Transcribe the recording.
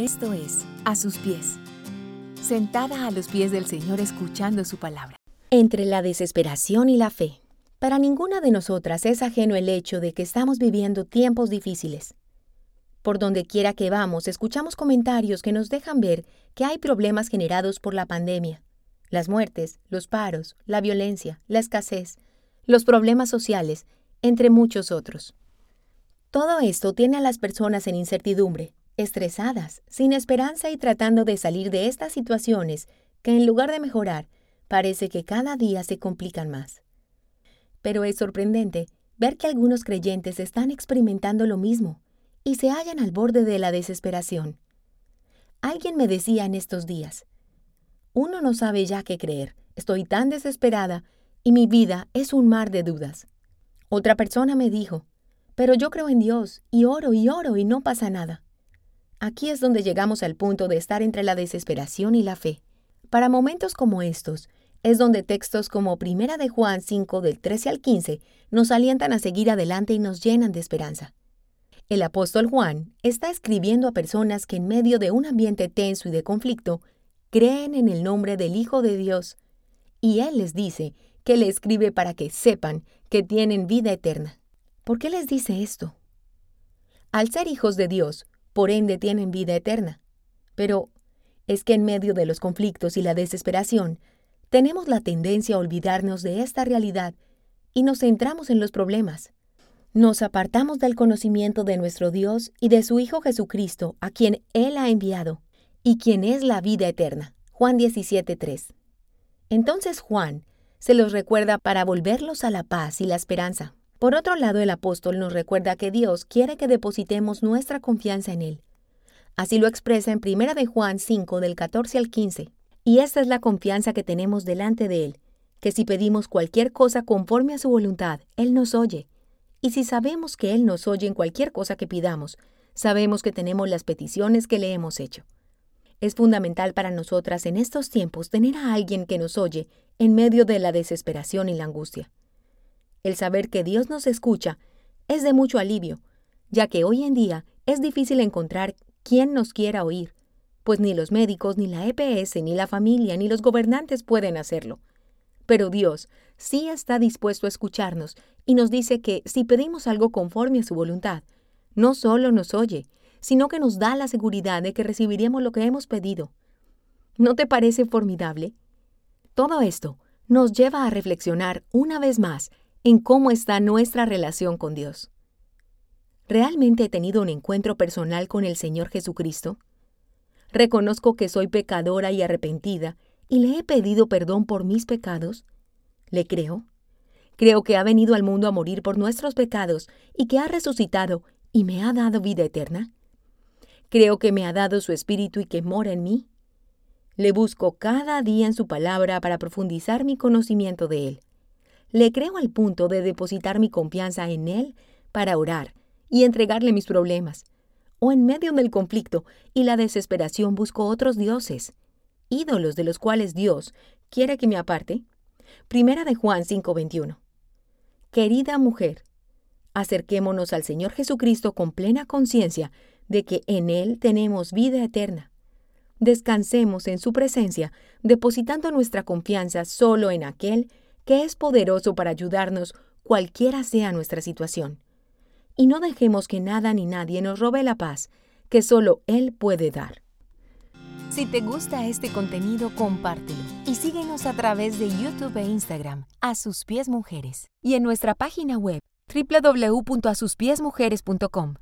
Esto es A sus pies. Sentada a los pies del Señor escuchando su palabra. Entre la desesperación y la fe. Para ninguna de nosotras es ajeno el hecho de que estamos viviendo tiempos difíciles. Por donde quiera que vamos, escuchamos comentarios que nos dejan ver que hay problemas generados por la pandemia. Las muertes, los paros, la violencia, la escasez, los problemas sociales, entre muchos otros. Todo esto tiene a las personas en incertidumbre, estresadas, sin esperanza y tratando de salir de estas situaciones que en lugar de mejorar, parece que cada día se complican más. Pero es sorprendente ver que algunos creyentes están experimentando lo mismo y se hallan al borde de la desesperación. Alguien me decía en estos días, uno no sabe ya qué creer, estoy tan desesperada y mi vida es un mar de dudas. Otra persona me dijo, pero yo creo en Dios y oro y oro y no pasa nada. Aquí es donde llegamos al punto de estar entre la desesperación y la fe. Para momentos como estos, es donde textos como Primera de Juan 5 del 13 al 15 nos alientan a seguir adelante y nos llenan de esperanza. El apóstol Juan está escribiendo a personas que en medio de un ambiente tenso y de conflicto creen en el nombre del Hijo de Dios, y él les dice que le escribe para que sepan que tienen vida eterna. ¿Por qué les dice esto? Al ser hijos de Dios, por ende tienen vida eterna. Pero es que en medio de los conflictos y la desesperación, tenemos la tendencia a olvidarnos de esta realidad y nos centramos en los problemas. Nos apartamos del conocimiento de nuestro Dios y de su Hijo Jesucristo, a quien Él ha enviado, y quien es la vida eterna. Juan 17:3. Entonces Juan se los recuerda para volverlos a la paz y la esperanza. Por otro lado, el apóstol nos recuerda que Dios quiere que depositemos nuestra confianza en Él. Así lo expresa en 1 de Juan 5 del 14 al 15. Y esta es la confianza que tenemos delante de Él, que si pedimos cualquier cosa conforme a su voluntad, Él nos oye. Y si sabemos que Él nos oye en cualquier cosa que pidamos, sabemos que tenemos las peticiones que le hemos hecho. Es fundamental para nosotras en estos tiempos tener a alguien que nos oye en medio de la desesperación y la angustia. El saber que Dios nos escucha es de mucho alivio, ya que hoy en día es difícil encontrar quien nos quiera oír, pues ni los médicos, ni la EPS, ni la familia, ni los gobernantes pueden hacerlo. Pero Dios sí está dispuesto a escucharnos y nos dice que si pedimos algo conforme a su voluntad, no solo nos oye, sino que nos da la seguridad de que recibiremos lo que hemos pedido. ¿No te parece formidable? Todo esto nos lleva a reflexionar una vez más en cómo está nuestra relación con Dios. ¿Realmente he tenido un encuentro personal con el Señor Jesucristo? ¿Reconozco que soy pecadora y arrepentida y le he pedido perdón por mis pecados? ¿Le creo? Creo que ha venido al mundo a morir por nuestros pecados y que ha resucitado y me ha dado vida eterna. Creo que me ha dado su espíritu y que mora en mí. Le busco cada día en su palabra para profundizar mi conocimiento de él. Le creo al punto de depositar mi confianza en Él para orar y entregarle mis problemas. O en medio del conflicto y la desesperación busco otros dioses, ídolos de los cuales Dios quiere que me aparte. Primera de Juan 5:21. Querida mujer, acerquémonos al Señor Jesucristo con plena conciencia de que en Él tenemos vida eterna. Descansemos en su presencia, depositando nuestra confianza solo en aquel que es poderoso para ayudarnos cualquiera sea nuestra situación. Y no dejemos que nada ni nadie nos robe la paz que solo Él puede dar. Si te gusta este contenido, compártelo y síguenos a través de YouTube e Instagram, A Sus Pies Mujeres, y en nuestra página web www.asuspiesmujeres.com.